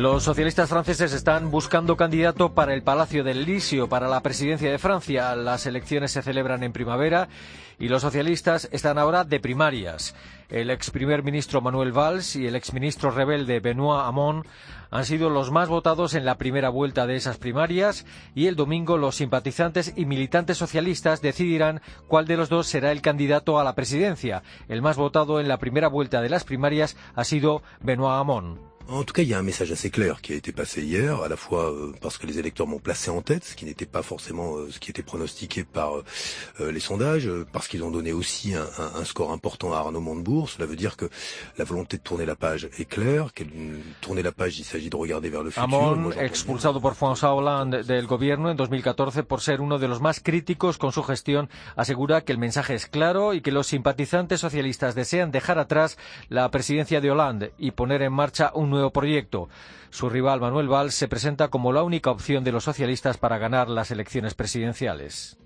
Los socialistas franceses están buscando candidato para el Palacio del Elíseo, para la presidencia de Francia. Las elecciones se celebran en primavera y los socialistas están ahora de primarias. El ex primer ministro Manuel Valls y el ex ministro rebelde Benoît Hamon han sido los más votados en la primera vuelta de esas primarias y el domingo los simpatizantes y militantes socialistas decidirán cuál de los dos será el candidato a la presidencia. El más votado en la primera vuelta de las primarias ha sido Benoît Hamon. En tout cas, il y a un message assez clair qui a été passé hier, à la fois euh, parce que les électeurs m'ont placé en tête, ce qui n'était pas forcément euh, ce qui était pronostiqué par euh, les sondages, parce qu'ils ont donné aussi un, un, score important à Arnaud Montebourg. Cela veut dire que la volonté de tourner la page est claire, qu'elle tourner la page, il s'agit de regarder vers le futur. Amon, expulsado por François Hollande del gobierno en 2014 por ser uno de los más críticos con su gestión, asegura que el mensaje es claro y que los simpatizantes socialistas desean dejar atrás la presidencia de Hollande y poner en marcha un nuevo proyecto. Su rival Manuel Valls se presenta como la única opción de los socialistas para ganar las elecciones presidenciales.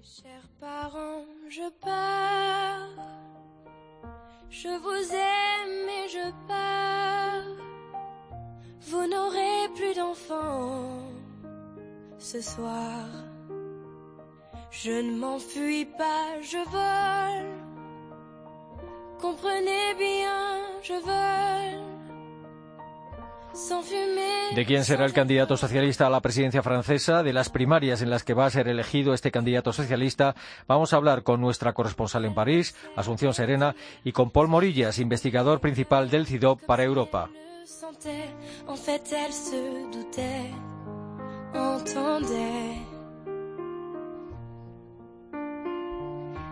Je ne m'enfuis pas, je vole. Comprenez bien, je vole. ¿De quién será el candidato socialista a la presidencia francesa? De las primarias en las que va a ser elegido este candidato socialista, vamos a hablar con nuestra corresponsal en París, Asunción Serena, y con Paul Morillas, investigador principal del CIDOP para Europa.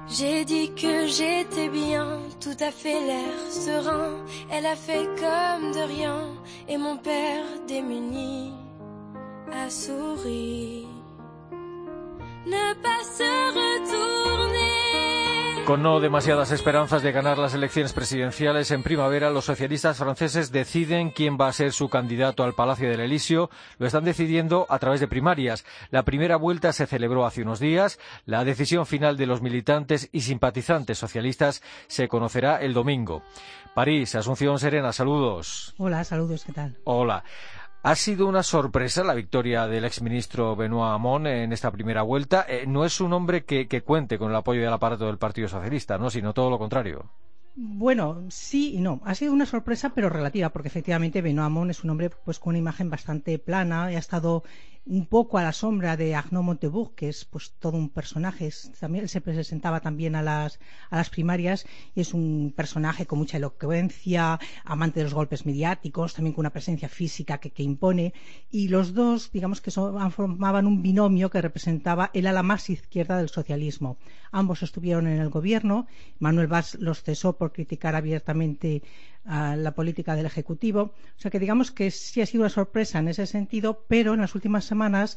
J'ai dit que j'étais bien, tout à fait l'air serein. Elle a fait comme de rien, et mon père démuni a souri. Ne pas se retourner. Con no demasiadas esperanzas de ganar las elecciones presidenciales en primavera, los socialistas franceses deciden quién va a ser su candidato al Palacio del Elíseo. Lo están decidiendo a través de primarias. La primera vuelta se celebró hace unos días. La decisión final de los militantes y simpatizantes socialistas se conocerá el domingo. París, Asunción Serena, saludos. Hola, saludos, ¿qué tal? Hola. Ha sido una sorpresa la victoria del exministro Benoît Hamon en esta primera vuelta. Eh, no es un hombre que, cuente con el apoyo del aparato del Partido Socialista, ¿no? sino todo lo contrario. Bueno, sí y no. Ha sido una sorpresa, pero relativa, porque efectivamente Benoît Hamon es un hombre pues con una imagen bastante plana y ha estado un poco a la sombra de Arnaud Montebourg, que es pues todo un personaje. también se presentaba también a las, a las primarias y es un personaje con mucha elocuencia, amante de los golpes mediáticos, también con una presencia física que, que impone. Y los dos, digamos que son, formaban un binomio que representaba el ala más izquierda del socialismo. Ambos estuvieron en el gobierno. Manuel Valls los cesó por criticar abiertamente a la política del Ejecutivo. O sea que digamos que sí ha sido una sorpresa en ese sentido, pero en las últimas semanas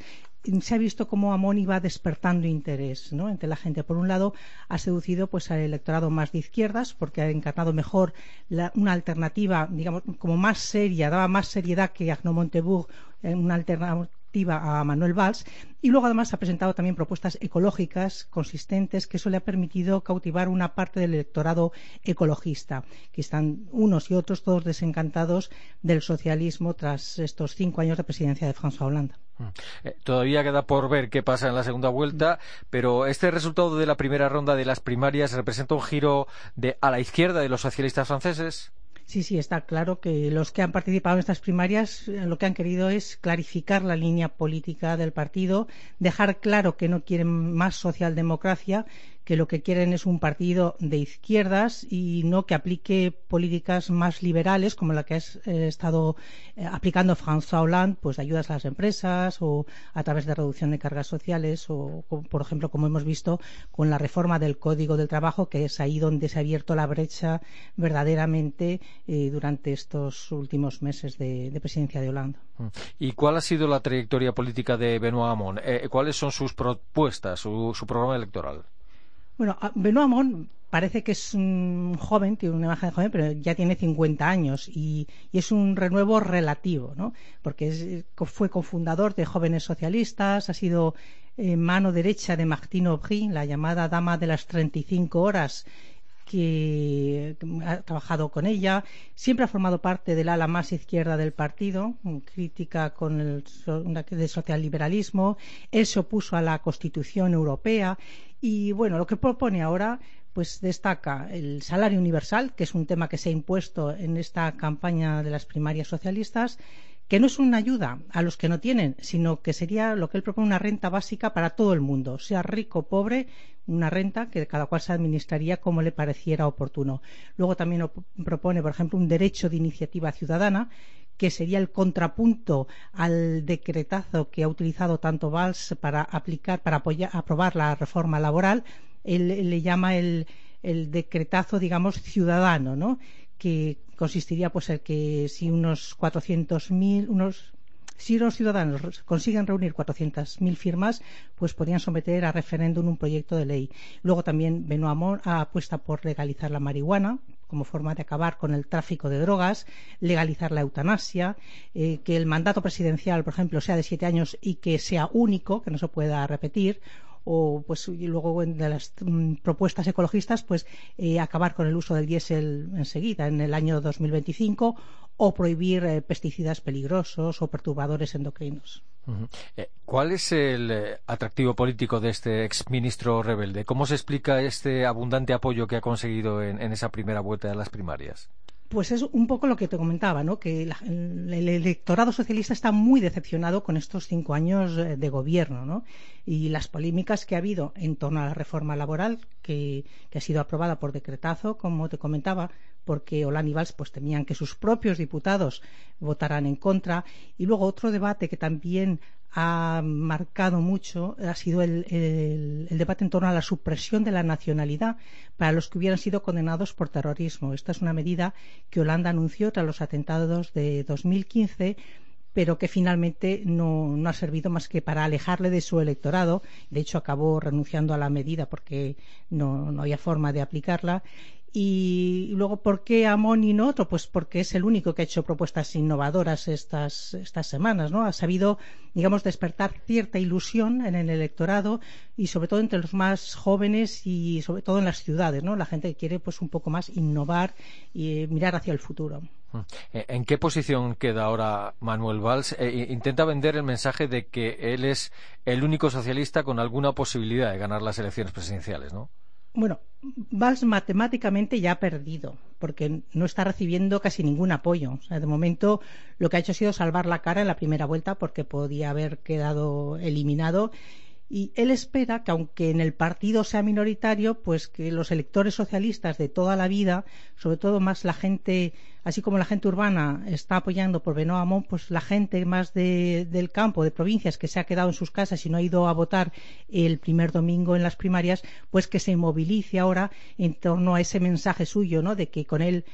se ha visto cómo Amón iba despertando interés ¿no? entre la gente. Por un lado, ha seducido pues al electorado más de izquierdas porque ha encarnado mejor la, una alternativa, digamos, como más seria, daba más seriedad que Arnaud Montebourg, eh, una alternativa a Manuel Valls y luego además ha presentado también propuestas ecológicas consistentes que eso le ha permitido cautivar una parte del electorado ecologista, que están unos y otros todos desencantados del socialismo tras estos cinco años de presidencia de François Hollande. Mm. Eh, todavía queda por ver qué pasa en la segunda vuelta, pero este resultado de la primera ronda de las primarias representa un giro de, a la izquierda de los socialistas franceses. Sí, sí, está claro que los que han participado en estas primarias eh, lo que han querido es clarificar la línea política del partido, dejar claro que no quieren más socialdemocracia que lo que quieren es un partido de izquierdas y no que aplique políticas más liberales como la que ha eh, estado eh, aplicando François Hollande, pues de ayudas a las empresas o a través de reducción de cargas sociales o, por ejemplo, como hemos visto con la reforma del Código del Trabajo, que es ahí donde se ha abierto la brecha verdaderamente eh, durante estos últimos meses de, presidencia de Hollande. ¿Y cuál ha sido la trayectoria política de Benoît Hamon? ¿Cuáles son sus propuestas, su programa electoral? Bueno, Benoît Hamon parece que es un joven, tiene una imagen de joven, pero ya tiene 50 años y, es un renuevo relativo, ¿no? Porque fue cofundador de Jóvenes Socialistas, ha sido eh, mano derecha de Martine Aubry, la llamada dama de las 35 horas, que ha trabajado con ella, siempre ha formado parte del ala más izquierda del partido, crítica con el de socialliberalismo, él se opuso a la Constitución Europea y bueno, lo que propone ahora pues destaca el salario universal, que es un tema que se ha impuesto en esta campaña de las primarias socialistas, que no es una ayuda a los que no tienen, sino que sería lo que él propone una renta básica para todo el mundo, sea rico o pobre, una renta que cada cual se administraría como le pareciera oportuno. Luego también propone, por ejemplo, un derecho de iniciativa ciudadana que sería el contrapunto al decretazo que ha utilizado tanto Valls para aplicar, para aprobar la reforma laboral. Él, le llama el, el decretazo, digamos, ciudadano, ¿no? que consistiría pues en que si unos 400.000, unos si los ciudadanos consiguen reunir 400.000 firmas, pues podrían someter a referéndum un proyecto de ley. Luego también Benoît apuesta por legalizar la marihuana como forma de acabar con el tráfico de drogas, legalizar la eutanasia, eh, que el mandato presidencial, por ejemplo, sea de siete años y que sea único, que no se pueda repetir, o pues y luego de las mm, propuestas ecologistas pues eh, acabar con el uso del diésel enseguida en el año 2025 o prohibir eh, pesticidas peligrosos o perturbadores endocrinos. Eh, ¿Cuál es el atractivo político de este exministro rebelde? ¿Cómo se explica este abundante apoyo que ha conseguido en esa primera vuelta de las primarias? Pues es un poco lo que te comentaba, ¿no? que el electorado socialista está muy decepcionado con estos cinco años eh, de gobierno ¿no? y las polémicas que ha habido en torno a la reforma laboral que, ha sido aprobada por decretazo, como te comentaba, porque Olan y Valls pues, temían que sus propios diputados votaran en contra. Y luego otro debate que también ha marcado mucho ha sido el, debate en torno a la supresión de la nacionalidad para los que hubieran sido condenados por terrorismo. Esta es una medida que Holanda anunció tras los atentados de 2015 pero que finalmente no, ha servido más que para alejarle de su electorado. De hecho, acabó renunciando a la medida porque no, no había forma de aplicarla y luego, ¿por qué Amón y no otro? Pues porque es el único que ha hecho propuestas innovadoras estas, estas semanas, ¿no? Ha sabido, digamos, despertar cierta ilusión en el electorado y sobre todo entre los más jóvenes y sobre todo en las ciudades, ¿no? La gente que quiere, pues, un poco más innovar y eh, mirar hacia el futuro. Eh, ¿En qué posición queda ahora Manuel Valls? Eh, intenta vender el mensaje de que él es el único socialista con alguna posibilidad de ganar las elecciones presidenciales, ¿no? Bueno, Valls matemáticamente ya ha perdido, porque no está recibiendo casi ningún apoyo. de momento lo que ha hecho ha sido salvar la cara en la primera vuelta porque podía haber quedado eliminado y él espera que aunque en el partido sea minoritario, pues que los electores socialistas de toda la vida, sobre todo más la gente, así como la gente urbana está apoyando por Benoît Hamon, pues la gente más del campo, de provincias que se ha quedado en sus casas y no ha ido a votar el primer domingo en las primarias, pues que se movilice ahora en torno a ese mensaje suyo, ¿no? De que con él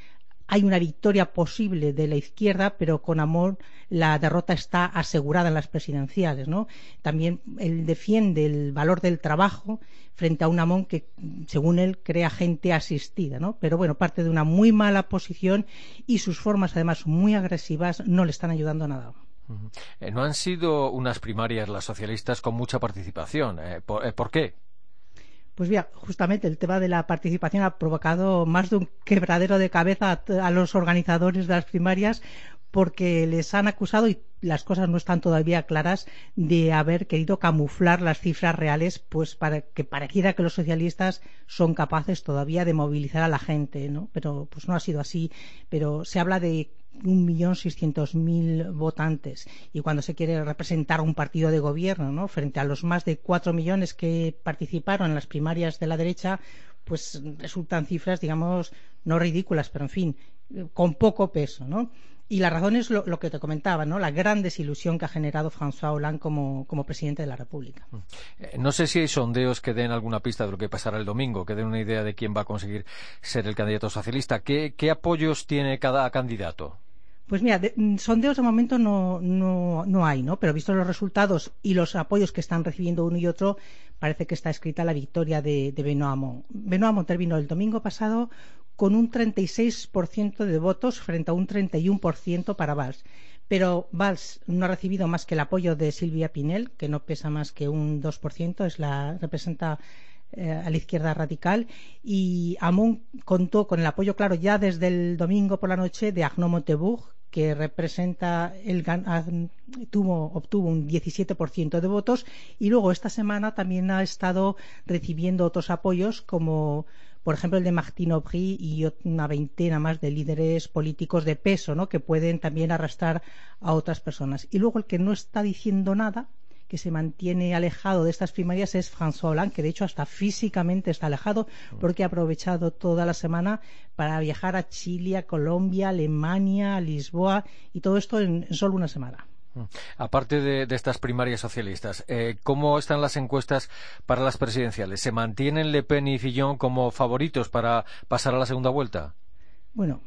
hay una victoria posible de la izquierda, pero con amor la derrota está asegurada en las presidenciales. ¿no? También él defiende el valor del trabajo frente a un Amón que, según él, crea gente asistida. ¿no? Pero bueno, parte de una muy mala posición y sus formas, además, muy agresivas, no le están ayudando a nada. Eh, no han sido unas primarias las socialistas con mucha participación. Eh, eh, ¿Por qué? Pues mira, justamente el tema de la participación ha provocado más de un quebradero de cabeza a, los organizadores de las primarias porque les han acusado, y las cosas no están todavía claras, de haber querido camuflar las cifras reales, pues para que pareciera que los socialistas son capaces todavía de movilizar a la gente, ¿no? Pero pues no ha sido así. Pero se habla de un millón seiscientos mil votantes y cuando se quiere representar un partido de gobierno ¿no? frente a los más de cuatro millones que participaron en las primarias de la derecha pues resultan cifras digamos no ridículas pero en fin con poco peso ¿no? y la razón es lo, que te comentaba, ¿no? La gran desilusión que ha generado François Hollande como, presidente de la República. Eh, no sé si hay sondeos que den alguna pista de lo que pasará el domingo, que den una idea de quién va a conseguir ser el candidato socialista. ¿Qué, qué apoyos tiene cada candidato? Pues mira, mm, sondeos de momento no, no, no hay, ¿no? Pero visto los resultados y los apoyos que están recibiendo uno y otro, parece que está escrita la victoria de, de. Benoît Hamon terminó el domingo pasado con un 36% de votos frente a un 31% para Valls. Pero Valls no ha recibido más que el apoyo de Silvia Pinel, que no pesa más que un 2%, es la, representa eh, a la izquierda radical y Hamon contó con el apoyo claro ya desde el domingo por la noche de Arnaud Montebourg, que representa el tuvo, obtuvo un 17% de votos y luego esta semana también ha estado recibiendo otros apoyos como por ejemplo el de Martine Aubry y una veintena más de líderes políticos de peso ¿no? que pueden también arrastrar a otras personas. Y luego el que no está diciendo nada que se mantiene alejado de estas primarias es François Hollande, que de hecho hasta físicamente está alejado porque ha aprovechado toda la semana para viajar a Chile, a Colombia, Alemania, a Lisboa y todo esto en, solo una semana. Aparte de, estas primarias socialistas, eh, ¿cómo están las encuestas para las presidenciales? ¿Se mantienen Le Pen y Fillon como favoritos para pasar a la segunda vuelta? Bueno,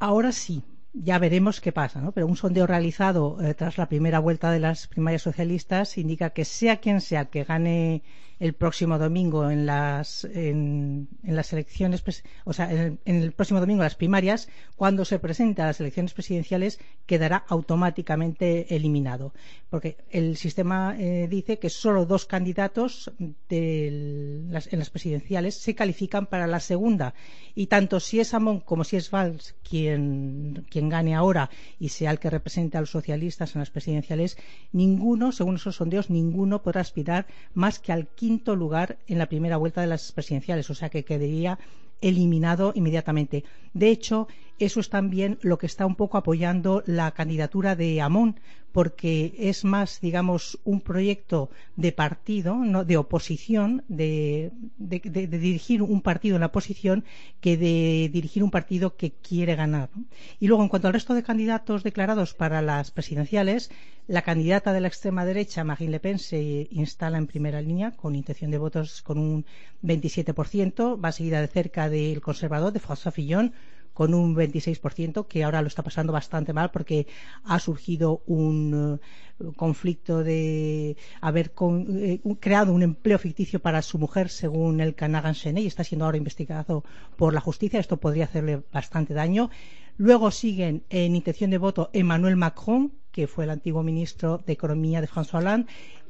ahora sí, ya veremos qué pasa, ¿no? Pero un sondeo realizado eh, tras la primera vuelta de las primarias socialistas indica que sea quien sea que gane el próximo domingo en las, en, las elecciones, o sea, en el, próximo domingo las primarias, cuando se presente a las elecciones presidenciales, quedará automáticamente eliminado. Porque el sistema eh, dice que solo dos candidatos en las presidenciales se califican para la segunda. Y tanto si es Amon como si es Valls quien, quien gane ahora y sea el que represente a los socialistas en las presidenciales, ninguno, según esos sondeos, ninguno podrá aspirar más que al quinto lugar en la primera vuelta de las presidenciales, o sea que quedaría eliminado inmediatamente. De hecho, eso es también lo que está un poco apoyando la candidatura de Amón, porque es más, digamos, un proyecto de partido, ¿no? de oposición, de, dirigir un partido en la oposición, que de dirigir un partido que quiere ganar. Y luego, en cuanto al resto de candidatos declarados para las presidenciales, la candidata de la extrema derecha, Marine Le Pen, se instala en primera línea con intención de votos con un 27%, va seguida de cerca del conservador, de François Fillon, con un 26%, que ahora lo está pasando bastante mal porque ha surgido un eh, conflicto de haber eh, creado un empleo ficticio para su mujer, según el Canagan Sene, y está siendo ahora investigado por la justicia. Esto podría hacerle bastante daño. Luego siguen en intención de voto Emmanuel Macron, que fue el antiguo ministro de Economía de François Hollande,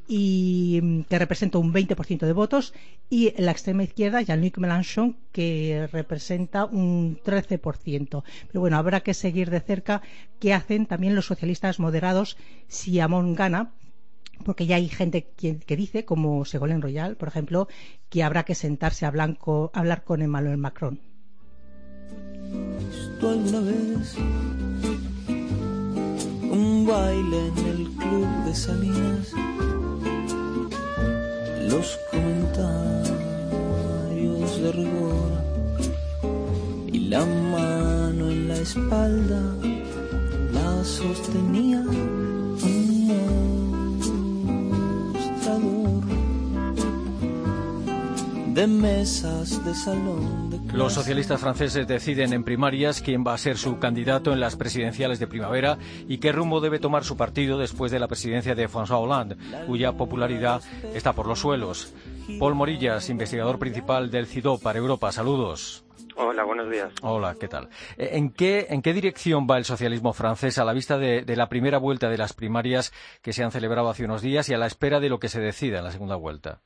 y mm, que representa un 20% de votos, y la extrema izquierda, Jean-Luc Mélenchon, que representa un 13%. Pero bueno, habrá que seguir de cerca qué hacen también los socialistas moderados si Amon gana, porque ya hay gente que, dice, como Segolén Royal, por ejemplo, que habrá que sentarse a, blanco, hablar con Emmanuel Macron. Los comentarios de rigor y la mano en la espalda la sostenía un mostrador de mesas de salón los socialistas franceses deciden en primarias quién va a ser su candidato en las presidenciales de primavera y qué rumbo debe tomar su partido después de la presidencia de François Hollande, cuya popularidad está por los suelos. Paul Morillas, investigador principal del CIDO para Europa. Saludos. Hola, buenos días. Hola, ¿qué tal? Eh, ¿En qué, en qué dirección va el socialismo francés a la vista de, de, la primera vuelta de las primarias que se han celebrado hace unos días y a la espera de lo que se decida en la segunda vuelta?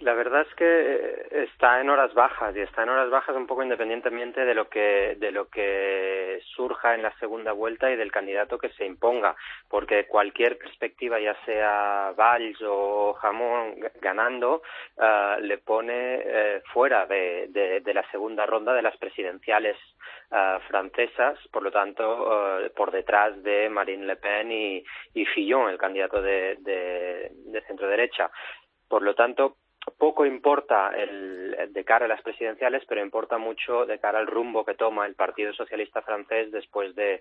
La verdad es que eh, está en horas bajas y está en horas bajas un poco independientemente de lo que de lo que surja en la segunda vuelta y del candidato que se imponga, porque cualquier perspectiva, ya sea Valls o Jamón ganando, uh, le pone eh, fuera de, de, la segunda ronda de las presidenciales uh, francesas, por lo tanto, uh, por detrás de Marine Le Pen y, y Fillon, el candidato de, de, de centro derecha. Por lo tanto, poco importa el, de cara a las presidenciales, pero importa mucho de cara al rumbo que toma el Partido Socialista francés después de eh,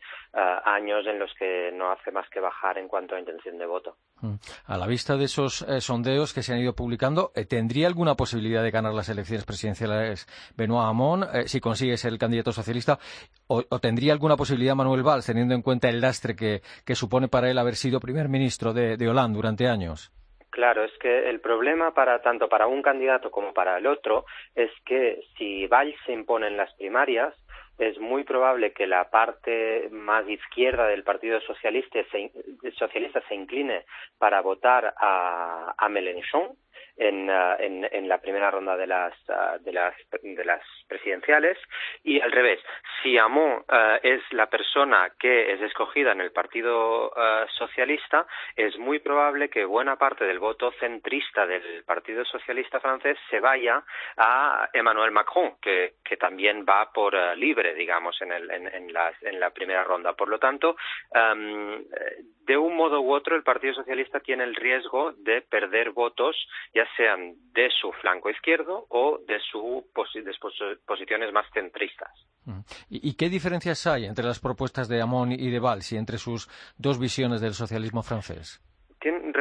años en los que no hace más que bajar en cuanto a intención de voto. Mm. A la vista de esos eh, sondeos que se han ido publicando, eh, ¿tendría alguna posibilidad de ganar las elecciones presidenciales Benoît Hamon si consigue ser el candidato socialista? O, tendría alguna posibilidad Manuel Valls, teniendo en cuenta el lastre que, supone para él haber sido primer ministro de, de Hollande durante años? Claro, es que el problema para tanto para un candidato como para el otro es que si Valls se impone en las primarias, es muy probable que la parte más izquierda del Partido Socialista se, socialista se incline para votar a, a Mélenchon, en, uh, en, la primera ronda de las, uh, de las, de las presidenciales y al revés, si Hamon uh, es la persona que es escogida en el Partido Socialista, es muy probable que buena parte del voto centrista del Partido Socialista francés se vaya a Emmanuel Macron, que, también va por libre, digamos, en, el, en, en, la, en la primera ronda. Por lo tanto, de un modo u otro, el Partido Socialista tiene el riesgo de perder votos, ya sean de su flanco izquierdo o de sus posiciones más centristas. Mm. ¿Y, qué diferencias hay entre las propuestas de Hamon y de Valls y entre sus dos visiones del socialismo francés?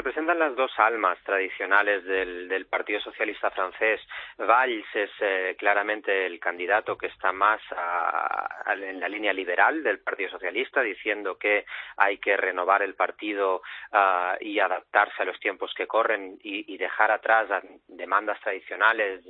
Representan las dos almas tradicionales del, Partido Socialista francés. Valls es eh, claramente el candidato que está más en la línea liberal del Partido Socialista, diciendo que hay que renovar el partido ah, y adaptarse a los tiempos que corren y, dejar atrás demandas tradicionales,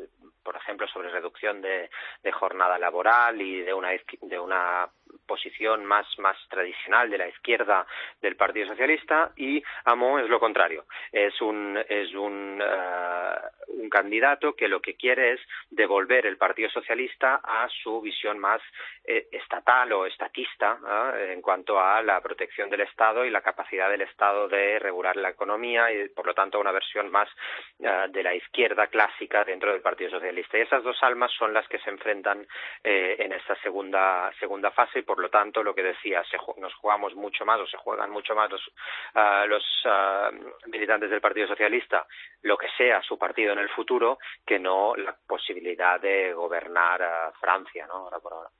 por ejemplo, sobre reducción de, jornada laboral y de una, de una posición más, más tradicional de la izquierda del Partido Socialista y Amo es lo contrario. Es un, es un, eh, un candidato que lo que quiere es devolver el Partido Socialista a su visión más eh, estatal o estatista en cuanto a la protección del Estado y la capacidad del Estado de regular la economía y, por lo tanto, una versión más eh, de la izquierda clásica dentro del Partido Socialista. Y esas dos almas son las que se enfrentan en esta segunda, segunda fase y, por lo tanto, lo que decía, nos jugamos mucho más o se juegan mucho más los, ah, los ah, militantes del Partido Socialista, lo que sea su partido en el futuro, que no la posibilidad de gobernar a Francia, ¿no? Ahora por ahora.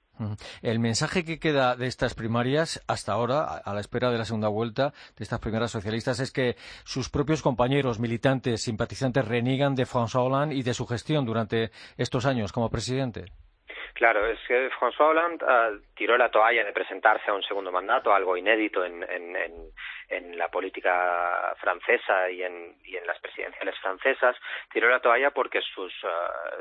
El mensaje que queda de estas primarias hasta ahora, a la espera de la segunda vuelta de estas primeras socialistas, es que sus propios compañeros militantes, simpatizantes, reniegan de François Hollande y de su gestión durante estos años como presidente. Claro, es que François Hollande uh, tiró la toalla de presentarse a un segundo mandato, algo inédito en, en, en, en la política francesa y en, y en, las presidenciales francesas. Tiró la toalla porque sus uh,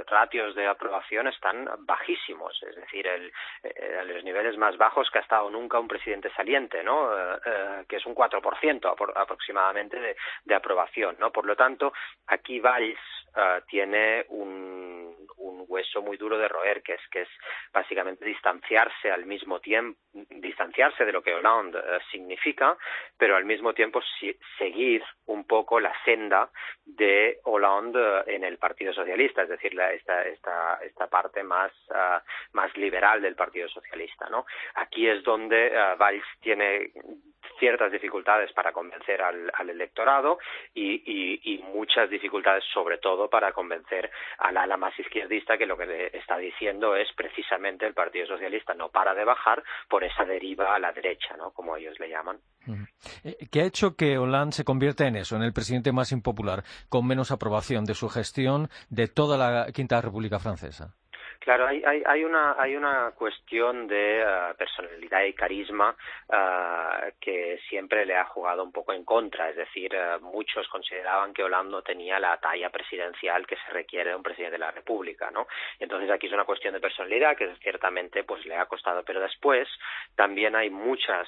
ratios de aprobación están bajísimos, es decir, el, eh, los niveles más bajos que ha estado nunca un presidente saliente, ¿no? Uh, que es un 4% aproximadamente de, de, aprobación, ¿no? Por lo tanto, aquí Valls tiene un, un hueso muy duro de roer, que es que es básicamente distanciarse al mismo tiempo, distanciarse de lo que Hollande eh, significa, pero al mismo tiempo seguir un poco la senda de Hollande eh, en el Partido Socialista, es decir, la, esta, esta, esta parte más, uh, más liberal del Partido Socialista. ¿no? Aquí es donde uh, Valls tiene ciertas dificultades para convencer al, electorado y, muchas dificultades sobre todo para convencer al ala más izquierdista que lo que está diciendo es precisamente el Partido Socialista no para de bajar por esa deriva a la derecha, ¿no? como ellos le llaman. Eh, ¿Qué ha hecho que Hollande se convierta en eso, en el presidente más impopular, con menos aprobación de su gestión de toda la Quinta República Francesa? Claro, hay, una, hay una cuestión de uh, personalidad y carisma uh, que siempre le ha jugado un poco en contra. Es decir, uh, muchos consideraban que Hollande tenía la talla presidencial que se requiere de un presidente de la República, ¿no? Entonces aquí es una cuestión de personalidad que ciertamente pues le ha costado. Pero después también hay muchas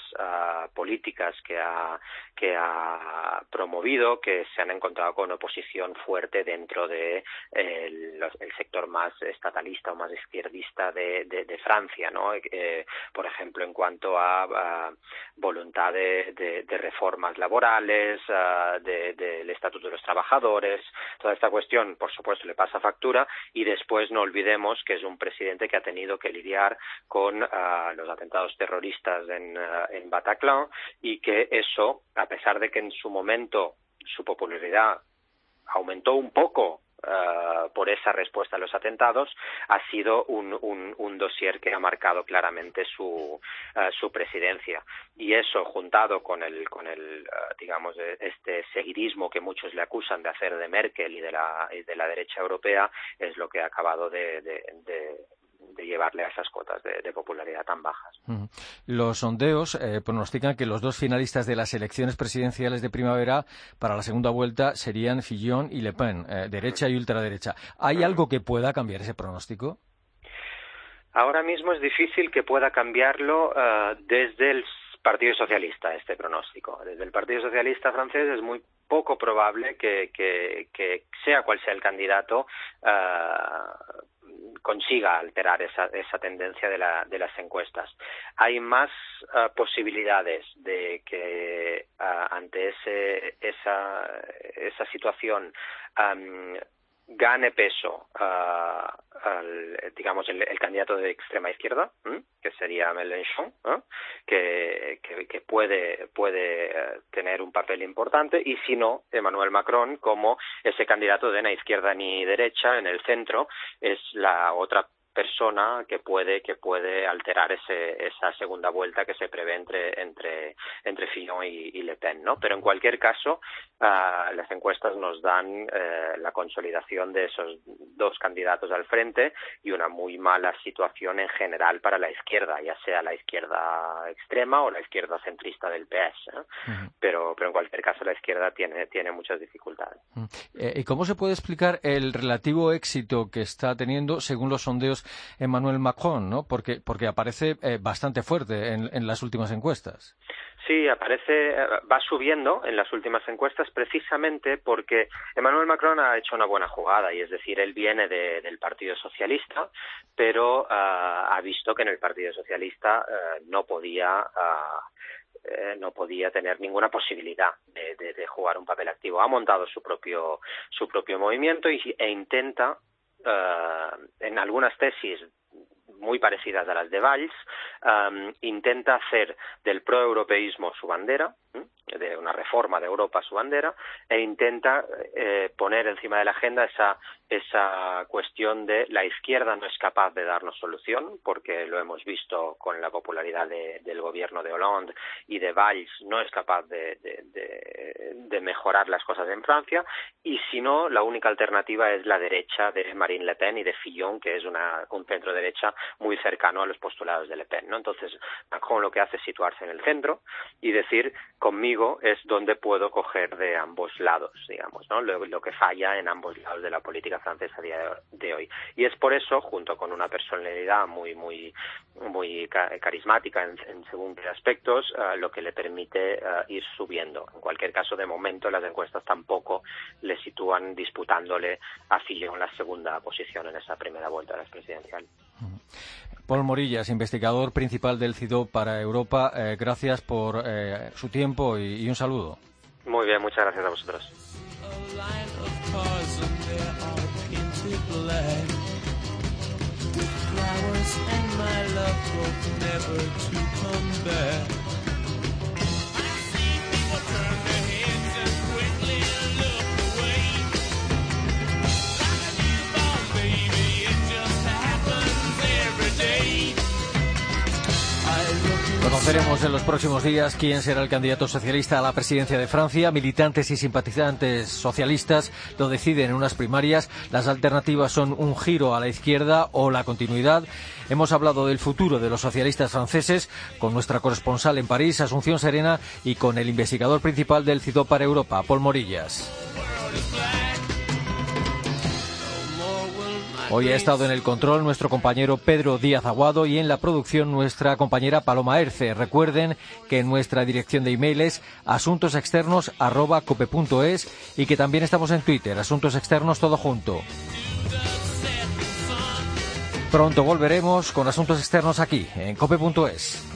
políticas que ha, que ha promovido que se han encontrado con oposición fuerte dentro de el, el sector más estatalista más izquierdista de, de, de Francia, ¿no? Eh, por ejemplo, en cuanto a, a voluntad de, de, reformas laborales, del Estatuto de los Trabajadores, toda esta cuestión, por supuesto, le pasa factura y después no olvidemos que es un presidente que ha tenido que lidiar con los atentados terroristas en, en Bataclan y que eso, a pesar de que en su momento su popularidad aumentó un poco uh, por esa respuesta a los atentados ha sido un, un, un dossier que ha marcado claramente su, uh, su presidencia. Y eso, juntado con el, con el uh, digamos, este seguidismo que muchos le acusan de hacer de Merkel y de la, y de la derecha europea, es lo que ha acabado de de llevarle a esas cotas de, de popularidad tan bajas. Los sondeos eh, pronostican que los dos finalistas de las elecciones presidenciales de primavera para la segunda vuelta serían Fillon y Le Pen, eh, derecha y ultraderecha. ¿Hay algo que pueda cambiar ese pronóstico? Ahora mismo es difícil que pueda cambiarlo uh, desde el Partido Socialista este pronóstico. Desde el Partido Socialista francés es muy poco probable que, que, que sea cual sea el candidato uh, consiga alterar esa, esa tendencia de, la, de, las encuestas. Hay más uh, posibilidades de que uh, ante ese, esa, situación gane peso uh, al, digamos el, el, candidato de extrema izquierda ¿eh? que sería Mélenchon ¿eh? que, que, que, puede puede uh, tener un papel importante y si no Emmanuel Macron como ese candidato de la izquierda ni derecha en el centro es la otra persona que puede que puede alterar ese, esa segunda vuelta que se prevé entre entre entre Fillon y, y Le Pen, ¿no? Pero en cualquier caso uh, las encuestas nos dan eh, la consolidación de esos dos candidatos al frente y una muy mala situación en general para la izquierda, ya sea la izquierda extrema o la izquierda centrista del PS, ¿eh? uh -huh. pero pero en cualquier caso la izquierda tiene tiene muchas dificultades. Uh -huh. eh, ¿Y cómo se puede explicar el relativo éxito que está teniendo según los sondeos Emmanuel Macron, ¿no? Porque, aparece eh, bastante fuerte en, las últimas encuestas. Sí, aparece, eh, va subiendo en las últimas encuestas precisamente porque Emmanuel Macron ha hecho una buena jugada y es decir, él viene de, del Partido Socialista, pero uh, ha visto que en el Partido Socialista uh, no podía uh, eh, no podía tener ninguna posibilidad de, jugar un papel activo. Ha montado su propio, su propio movimiento y, e intenta uh, en algunas tesis muy parecidas a las de Valls, um, intenta hacer del proeuropeísmo su bandera, de una reforma de Europa su bandera, e intenta eh, poner encima de la agenda esa, esa cuestión de la izquierda no es capaz de darnos solución, porque lo hemos visto con la popularidad de, del gobierno de Hollande y de Valls, no es capaz de, de, de mejorar las cosas en Francia, y si no, la única alternativa es la derecha de Marine Le Pen y de Fillon, que es una, un centro derecha muy cercano a los postulados de Le Pen. ¿no? Entonces, Macron lo que hace es situarse en el centro y decir, conmigo es donde puedo coger de ambos lados, digamos, ¿no? Lo, que falla en ambos lados de la política francesa a día de hoy. Y es por eso, junto con una personalidad muy, muy, muy carismática en, en según qué aspectos, uh, lo que le permite uh, ir subiendo. En cualquier caso, de momento, las encuestas tampoco le sitúan disputándole a Fillon la segunda posición en esa primera vuelta de las presidenciales. Paul Morillas, investigador principal del CIDO para Europa, eh, gracias por eh, su tiempo y, y, un saludo. Muy bien, muchas gracias a vosotros. Conoceremos en los próximos días quién será el candidato socialista a la presidencia de Francia. Militantes y simpatizantes socialistas lo deciden en unas primarias. Las alternativas son un giro a la izquierda o la continuidad. Hemos hablado del futuro de los socialistas franceses con nuestra corresponsal en París, Asunción Serena, y con el investigador principal del CIDO para Europa, Paul Morillas. Hoy ha estado en el control nuestro compañero Pedro Díaz Aguado y en la producción nuestra compañera Paloma Erce. Recuerden que nuestra dirección de email es asuntosexternos.cope.es y que también estamos en Twitter, Asuntos Externos todo junto. Pronto volveremos con Asuntos Externos aquí, en cope.es.